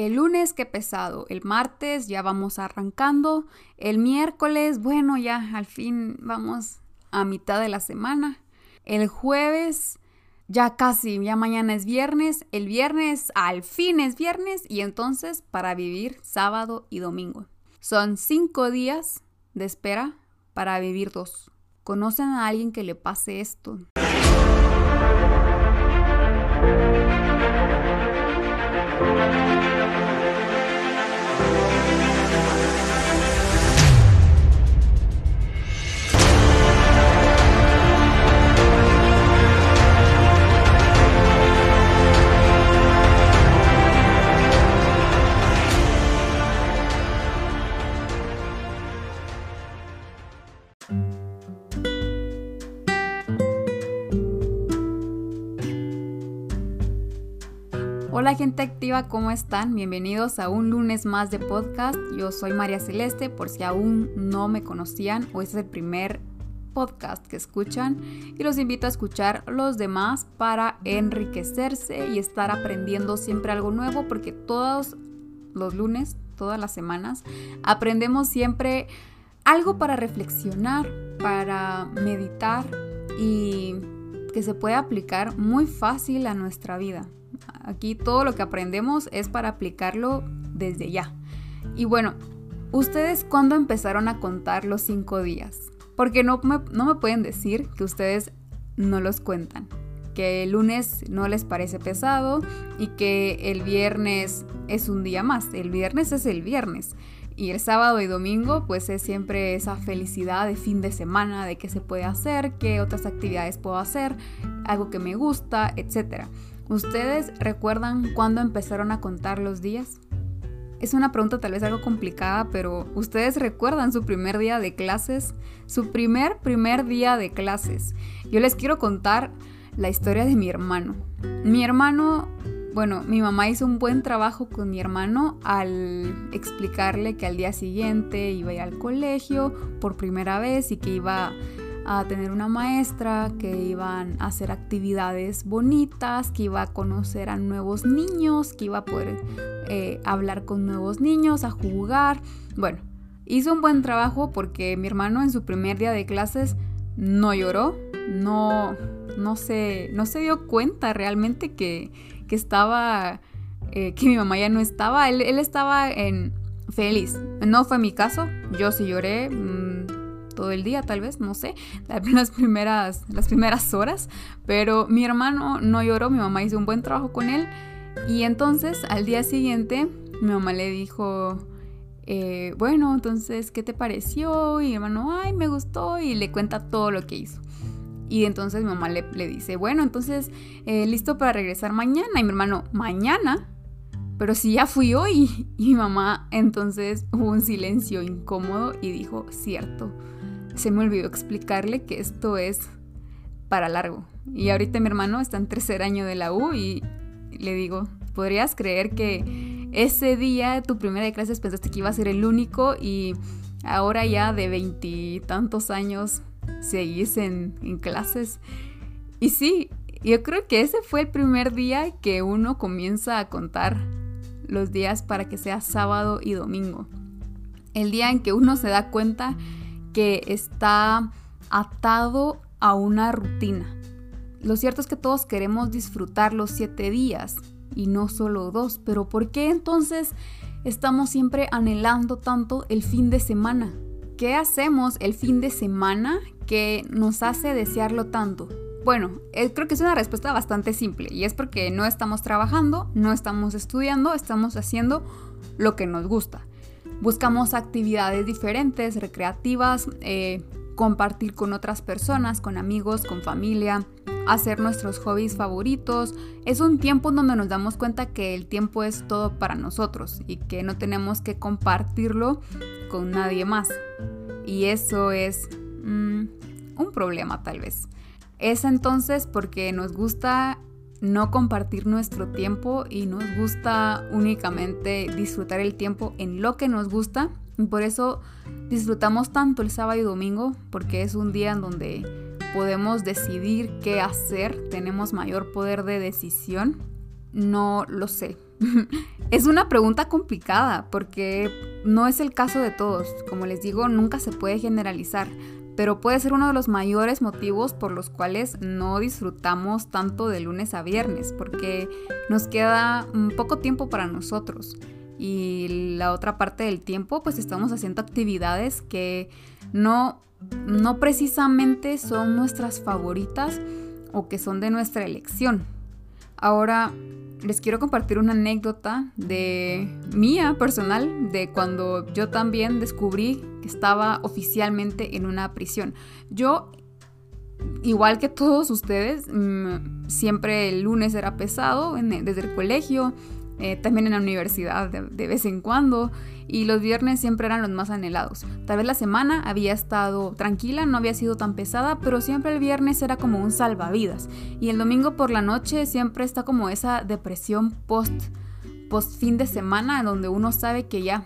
El lunes, qué pesado. El martes ya vamos arrancando. El miércoles, bueno, ya al fin vamos a mitad de la semana. El jueves, ya casi, ya mañana es viernes. El viernes, al fin es viernes. Y entonces para vivir sábado y domingo. Son cinco días de espera para vivir dos. ¿Conocen a alguien que le pase esto? Hola gente activa, ¿cómo están? Bienvenidos a un lunes más de podcast. Yo soy María Celeste, por si aún no me conocían o este es el primer podcast que escuchan y los invito a escuchar los demás para enriquecerse y estar aprendiendo siempre algo nuevo porque todos los lunes, todas las semanas, aprendemos siempre algo para reflexionar, para meditar y que se puede aplicar muy fácil a nuestra vida. Aquí todo lo que aprendemos es para aplicarlo desde ya. Y bueno, ¿ustedes cuándo empezaron a contar los cinco días? Porque no me, no me pueden decir que ustedes no los cuentan. Que el lunes no les parece pesado y que el viernes es un día más. El viernes es el viernes. Y el sábado y domingo pues es siempre esa felicidad de fin de semana, de qué se puede hacer, qué otras actividades puedo hacer, algo que me gusta, etc. ¿Ustedes recuerdan cuándo empezaron a contar los días? Es una pregunta tal vez algo complicada, pero ¿ustedes recuerdan su primer día de clases? Su primer, primer día de clases. Yo les quiero contar la historia de mi hermano. Mi hermano, bueno, mi mamá hizo un buen trabajo con mi hermano al explicarle que al día siguiente iba a ir al colegio por primera vez y que iba a tener una maestra, que iban a hacer actividades bonitas, que iba a conocer a nuevos niños, que iba a poder eh, hablar con nuevos niños, a jugar. Bueno, hizo un buen trabajo porque mi hermano en su primer día de clases no lloró, no, no, se, no se dio cuenta realmente que, que estaba, eh, que mi mamá ya no estaba, él, estaba en feliz. No fue mi caso, yo sí lloré. Mm, todo el día, tal vez, no sé, las primeras, las primeras horas, pero mi hermano no lloró, mi mamá hizo un buen trabajo con él y entonces al día siguiente mi mamá le dijo, eh, bueno, entonces, ¿qué te pareció? Y mi hermano, ay, me gustó y le cuenta todo lo que hizo. Y entonces mi mamá le, le dice, bueno, entonces, eh, listo para regresar mañana. Y mi hermano, mañana, pero si ya fui hoy. Y mi mamá entonces hubo un silencio incómodo y dijo, cierto, se me olvidó explicarle que esto es para largo. Y ahorita mi hermano está en tercer año de la U y le digo, ¿podrías creer que ese día, tu primera de clases, pensaste que iba a ser el único y ahora ya de veintitantos años seguís en, en clases? Y sí, yo creo que ese fue el primer día que uno comienza a contar los días para que sea sábado y domingo. El día en que uno se da cuenta que está atado a una rutina. Lo cierto es que todos queremos disfrutar los siete días y no solo dos, pero ¿por qué entonces estamos siempre anhelando tanto el fin de semana? ¿Qué hacemos el fin de semana que nos hace desearlo tanto? Bueno, eh, creo que es una respuesta bastante simple y es porque no estamos trabajando, no estamos estudiando, estamos haciendo lo que nos gusta. Buscamos actividades diferentes, recreativas, eh, compartir con otras personas, con amigos, con familia, hacer nuestros hobbies favoritos. Es un tiempo donde nos damos cuenta que el tiempo es todo para nosotros y que no tenemos que compartirlo con nadie más. Y eso es mm, un problema tal vez. Es entonces porque nos gusta no compartir nuestro tiempo y nos gusta únicamente disfrutar el tiempo en lo que nos gusta. Y por eso disfrutamos tanto el sábado y domingo, porque es un día en donde podemos decidir qué hacer, tenemos mayor poder de decisión. No lo sé, es una pregunta complicada porque no es el caso de todos. Como les digo, nunca se puede generalizar, pero puede ser uno de los mayores motivos por los cuales no disfrutamos tanto de lunes a viernes, porque nos queda poco tiempo para nosotros. Y la otra parte del tiempo, pues estamos haciendo actividades que no, no precisamente son nuestras favoritas o que son de nuestra elección. Ahora, les quiero compartir una anécdota de mía personal, de cuando yo también descubrí que estaba oficialmente en una prisión. Yo, igual que todos ustedes, mm, siempre el lunes era pesado desde el colegio, eh, también en la universidad de, vez en cuando, y los viernes siempre eran los más anhelados. Tal vez la semana había estado tranquila, no había sido tan pesada, pero siempre el viernes era como un salvavidas. Y el domingo por la noche siempre está como esa depresión post, post fin de semana, donde uno sabe que ya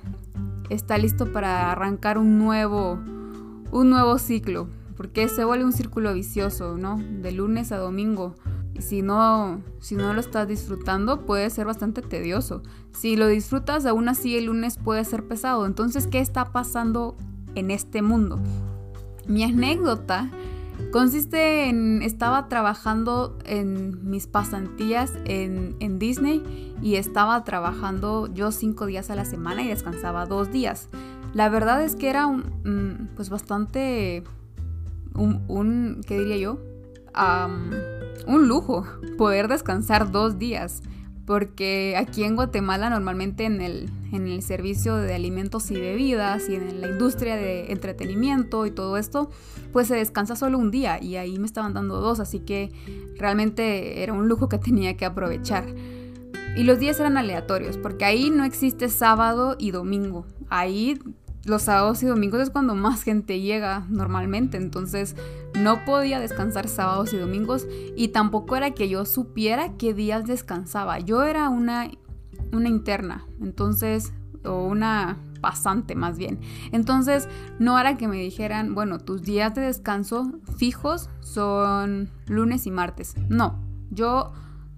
está listo para arrancar un nuevo, un nuevo ciclo, porque se vuelve un círculo vicioso, ¿no? De lunes a domingo si no, si no lo estás disfrutando, puede ser bastante tedioso. Si lo disfrutas, aún así el lunes puede ser pesado. Entonces, ¿qué está pasando en este mundo? Mi anécdota consiste en, estaba trabajando en mis pasantías en, en Disney y estaba trabajando yo cinco días a la semana y descansaba dos días. La verdad es que era un, mm, pues bastante, un, un ¿qué diría yo? Un lujo poder descansar dos días, porque aquí en Guatemala normalmente en el, en el servicio de alimentos y bebidas y en la industria de entretenimiento y todo esto, pues se descansa solo un día y ahí me estaban dando dos, así que realmente era un lujo que tenía que aprovechar. Y los días eran aleatorios, porque ahí no existe sábado y domingo. Ahí los sábados y domingos es cuando más gente llega normalmente, entonces no podía descansar sábados y domingos y tampoco era que yo supiera qué días descansaba. Yo era una, una interna, entonces, o una pasante más bien. Entonces, no era que me dijeran, bueno, tus días de descanso fijos son lunes y martes. No, yo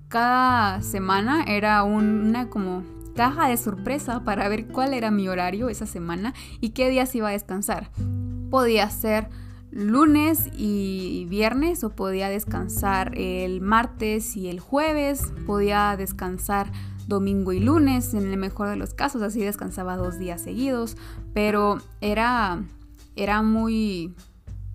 cada semana era una como caja de sorpresa para ver cuál era mi horario esa semana y qué días iba a descansar. Podía ser lunes y viernes o podía descansar el martes y el jueves, podía descansar domingo y lunes en el mejor de los casos, así descansaba dos días seguidos, pero era, era muy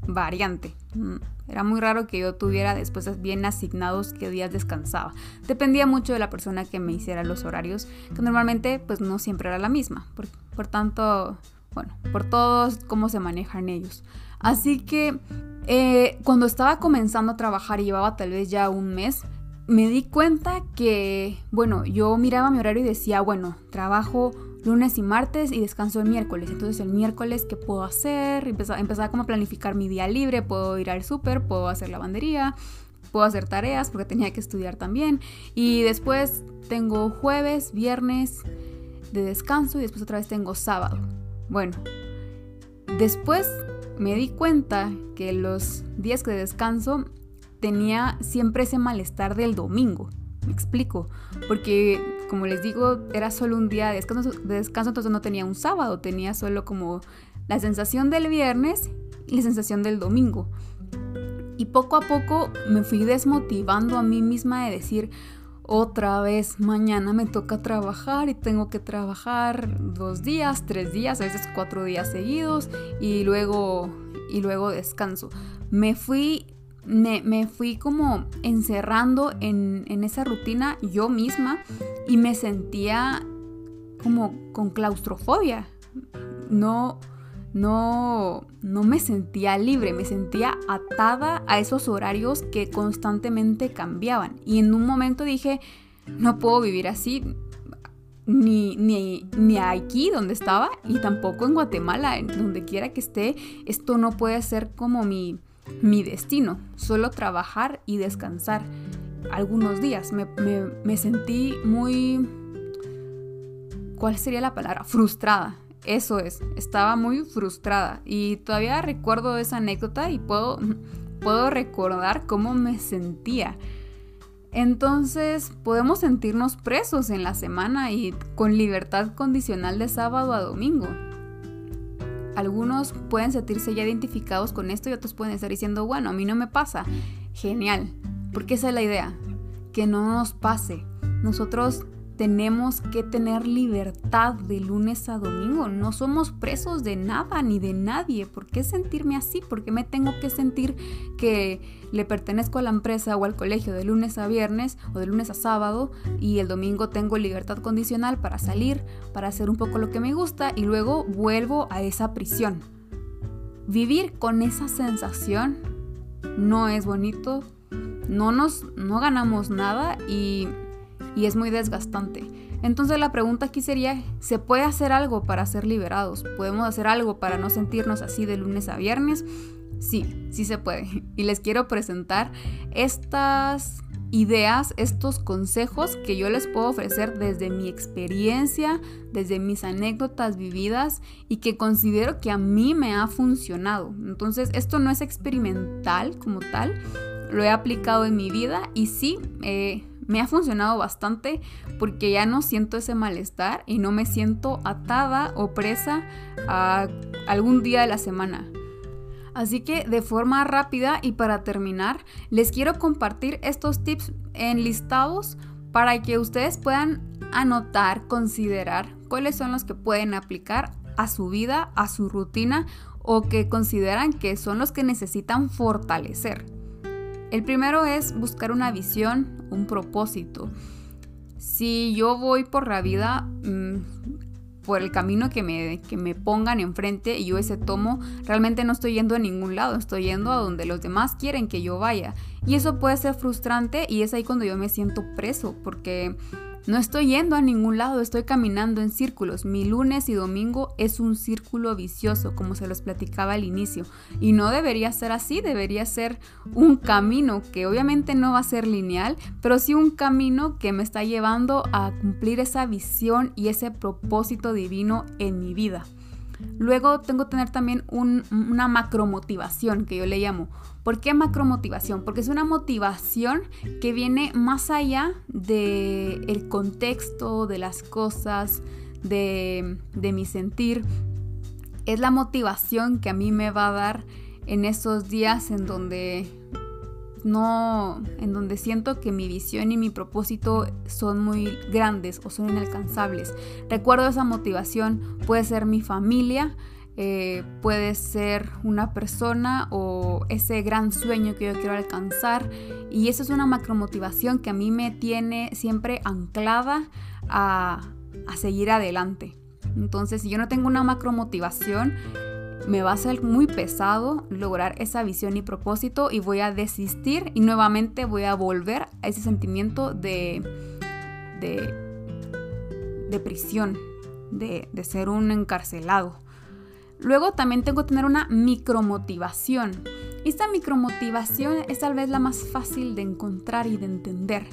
variante. Mm, era muy raro que yo tuviera después bien asignados qué días descansaba. Dependía mucho de la persona que me hiciera los horarios, que normalmente pues no siempre era la misma. Por, tanto, bueno, por todos cómo se manejan ellos. Así que eh, cuando estaba comenzando a trabajar y llevaba tal vez ya un mes, me di cuenta que, bueno, yo miraba mi horario y decía, bueno, trabajo lunes y martes y descanso el miércoles. Entonces el miércoles, ¿qué puedo hacer? Empezaba, empezaba como a planificar mi día libre, puedo ir al súper, puedo hacer lavandería, puedo hacer tareas porque tenía que estudiar también. Y después tengo jueves, viernes de descanso y después otra vez tengo sábado. Bueno, después me di cuenta que los días que descanso tenía siempre ese malestar del domingo. Me explico, porque como les digo, era solo un día de descanso, de descanso, entonces no tenía un sábado, tenía solo como la sensación del viernes y la sensación del domingo. Y poco a poco me fui desmotivando a mí misma de decir, otra vez mañana me toca trabajar y tengo que trabajar dos días, tres días, a veces cuatro días seguidos y luego, y luego descanso. Me fui, me, fui como encerrando en, en esa rutina yo misma y me sentía como con claustrofobia. No, no, no me sentía libre, me sentía atada a esos horarios que constantemente cambiaban. Y en un momento dije, no puedo vivir así, ni, ni, ni aquí donde estaba, y tampoco en Guatemala, donde quiera que esté, esto no puede ser como mi, mi destino, solo trabajar y descansar algunos días. Me, me, sentí muy... ¿Cuál sería la palabra? Frustrada eso es, estaba muy frustrada y todavía recuerdo esa anécdota y puedo, puedo recordar cómo me sentía. Entonces podemos sentirnos presos en la semana y con libertad condicional de sábado a domingo. Algunos pueden sentirse ya identificados con esto y otros pueden estar diciendo, bueno, a mí no me pasa. Genial, porque esa es la idea, que no nos pase. Nosotros tenemos que tener libertad de lunes a domingo. No somos presos de nada ni de nadie. ¿Por qué sentirme así? ¿Por qué me tengo que sentir que le pertenezco a la empresa o al colegio de lunes a viernes o de lunes a sábado y el domingo tengo libertad condicional para salir, para hacer un poco lo que me gusta y luego vuelvo a esa prisión? Vivir con esa sensación no es bonito, no nos no ganamos nada y y es muy desgastante. Entonces la pregunta aquí sería, ¿se puede hacer algo para ser liberados? ¿Podemos hacer algo para no sentirnos así de lunes a viernes? Sí, sí se puede. Y les quiero presentar estas ideas, estos consejos que yo les puedo ofrecer desde mi experiencia, desde mis anécdotas vividas y que considero que a mí me ha funcionado. Entonces esto no es experimental como tal, lo he aplicado en mi vida y sí, eh, me ha funcionado bastante porque ya no siento ese malestar y no me siento atada o presa a algún día de la semana. Así que de forma rápida y para terminar, les quiero compartir estos tips enlistados para que ustedes puedan anotar, considerar cuáles son los que pueden aplicar a su vida, a su rutina o que consideran que son los que necesitan fortalecer. El primero es buscar una visión, un propósito. Si yo voy por la vida, mm, por el camino que me, que me pongan enfrente y yo ese tomo, realmente no estoy yendo a ningún lado, estoy yendo a donde los demás quieren que yo vaya. Y eso puede ser frustrante y es ahí cuando yo me siento preso, porque no estoy yendo a ningún lado, estoy caminando en círculos. Mi lunes y domingo es un círculo vicioso, como se los platicaba al inicio. Y no debería ser así, debería ser un camino que obviamente no va a ser lineal, pero sí un camino que me está llevando a cumplir esa visión y ese propósito divino en mi vida. Luego tengo que tener también una macromotivación, que yo le llamo. ¿Por qué macromotivación? Porque es una motivación que viene más allá del el contexto, de las cosas, de, de mi sentir. Es la motivación que a mí me va a dar en esos días en donde no, en donde siento que mi visión y mi propósito son muy grandes o son inalcanzables. Recuerdo esa motivación, puede ser mi familia, eh, puede ser una persona o ese gran sueño que yo quiero alcanzar. Y eso es una macromotivación que a mí me tiene siempre anclada a, a seguir adelante. Entonces, si yo no tengo una macromotivación, me va a ser muy pesado lograr esa visión y propósito y voy a desistir y nuevamente voy a volver a ese sentimiento de, de, prisión, de, de ser un encarcelado. Luego también tengo que tener una micromotivación. Esta micromotivación es tal vez la más fácil de encontrar y de entender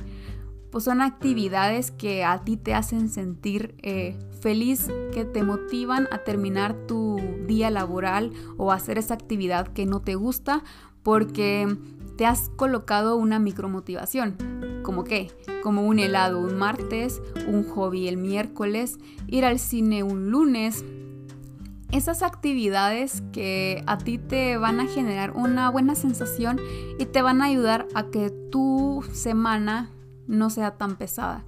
pues son actividades que a ti te hacen sentir eh, feliz, que te motivan a terminar tu día laboral o hacer esa actividad que no te gusta porque te has colocado una micromotivación. ¿Como qué? Como un helado un martes, un hobby el miércoles, ir al cine un lunes. Esas actividades que a ti te van a generar una buena sensación y te van a ayudar a que tu semana no sea tan pesada.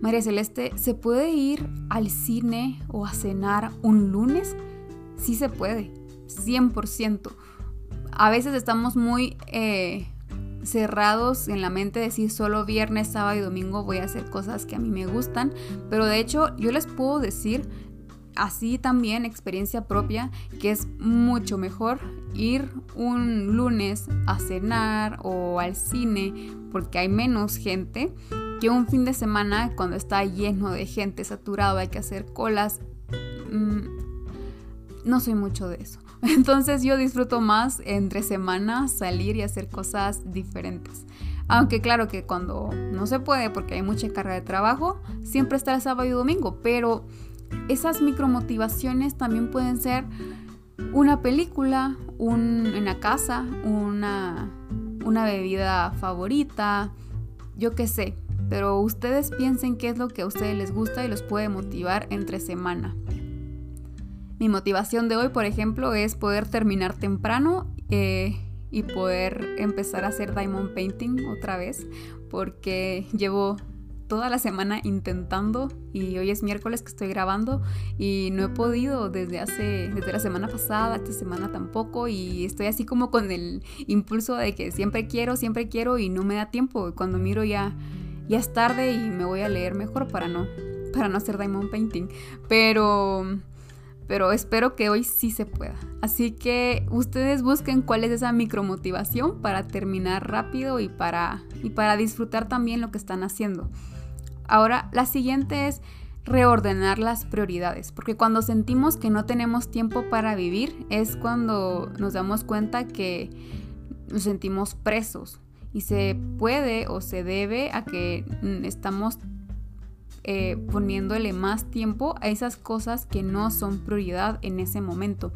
María Celeste, ¿se puede ir al cine o a cenar un lunes? Sí se puede, 100%. A veces estamos muy eh, cerrados en la mente de decir solo viernes, sábado y domingo voy a hacer cosas que a mí me gustan, pero de hecho yo les puedo decir así también experiencia propia que es mucho mejor ir un lunes a cenar o al cine porque hay menos gente que un fin de semana cuando está lleno de gente saturado hay que hacer colas. Mm, no soy mucho de eso. Entonces yo disfruto más entre semanas salir y hacer cosas diferentes. Aunque claro que cuando no se puede porque hay mucha carga de trabajo siempre está el sábado y domingo pero esas micromotivaciones también pueden ser una película, un, en la casa, una, una bebida favorita, yo qué sé, pero ustedes piensen qué es lo que a ustedes les gusta y los puede motivar entre semana. Mi motivación de hoy, por ejemplo, es poder terminar temprano eh, y poder empezar a hacer diamond painting otra vez, porque llevo toda la semana intentando y hoy es miércoles que estoy grabando y no he podido desde hace desde la semana pasada, esta semana tampoco y estoy así como con el impulso de que siempre quiero, siempre quiero y no me da tiempo. Cuando miro ya ya es tarde y me voy a leer mejor para no para no hacer diamond painting, pero pero espero que hoy sí se pueda. Así que ustedes busquen cuál es esa micromotivación para terminar rápido y para, y para disfrutar también lo que están haciendo. Ahora, la siguiente es reordenar las prioridades, porque cuando sentimos que no tenemos tiempo para vivir es cuando nos damos cuenta que nos sentimos presos y se puede o se debe a que mm, estamos eh, poniéndole más tiempo a esas cosas que no son prioridad en ese momento.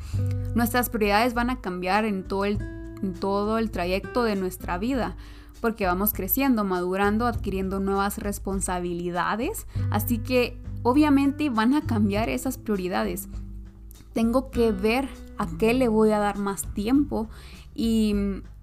Nuestras prioridades van a cambiar en todo el, en todo el trayecto de nuestra vida porque vamos creciendo, madurando, adquiriendo nuevas responsabilidades, así que obviamente van a cambiar esas prioridades. Tengo que ver a qué le voy a dar más tiempo y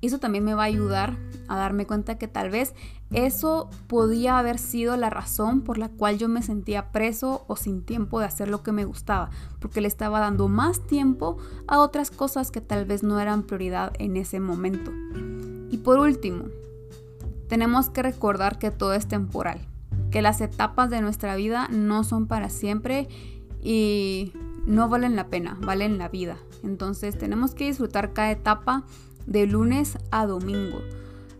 eso también me va a ayudar a darme cuenta que tal vez eso podía haber sido la razón por la cual yo me sentía preso o sin tiempo de hacer lo que me gustaba, porque le estaba dando más tiempo a otras cosas que tal vez no eran prioridad en ese momento. Y por último, tenemos que recordar que todo es temporal, que las etapas de nuestra vida no son para siempre y no valen la pena, valen la vida. Entonces tenemos que disfrutar cada etapa de lunes a domingo.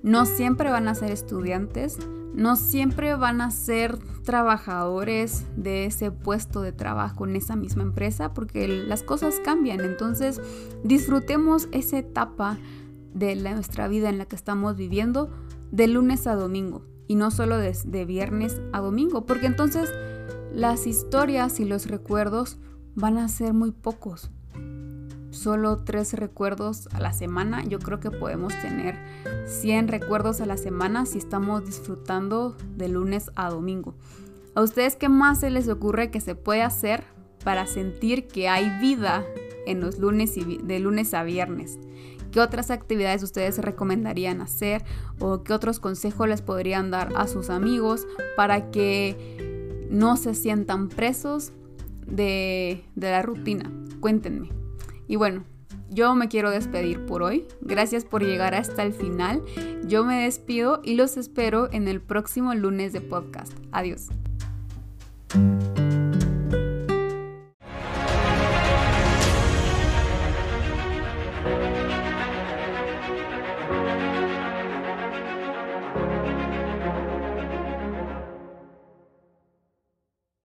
No siempre van a ser estudiantes, no siempre van a ser trabajadores de ese puesto de trabajo en esa misma empresa porque las cosas cambian. Entonces disfrutemos esa etapa de nuestra vida en la que estamos viviendo de lunes a domingo y no solo de, viernes a domingo, porque entonces las historias y los recuerdos van a ser muy pocos. Solo tres recuerdos a la semana. Yo creo que podemos tener 100 recuerdos a la semana si estamos disfrutando de lunes a domingo. ¿A ustedes qué más se les ocurre que se puede hacer para sentir que hay vida en los lunes y de lunes a viernes? Qué otras actividades ustedes recomendarían hacer o qué otros consejos les podrían dar a sus amigos para que no se sientan presos de, de la rutina. Cuéntenme. Y bueno, yo me quiero despedir por hoy. Gracias por llegar hasta el final. Yo me despido y los espero en el próximo lunes de podcast. Adiós.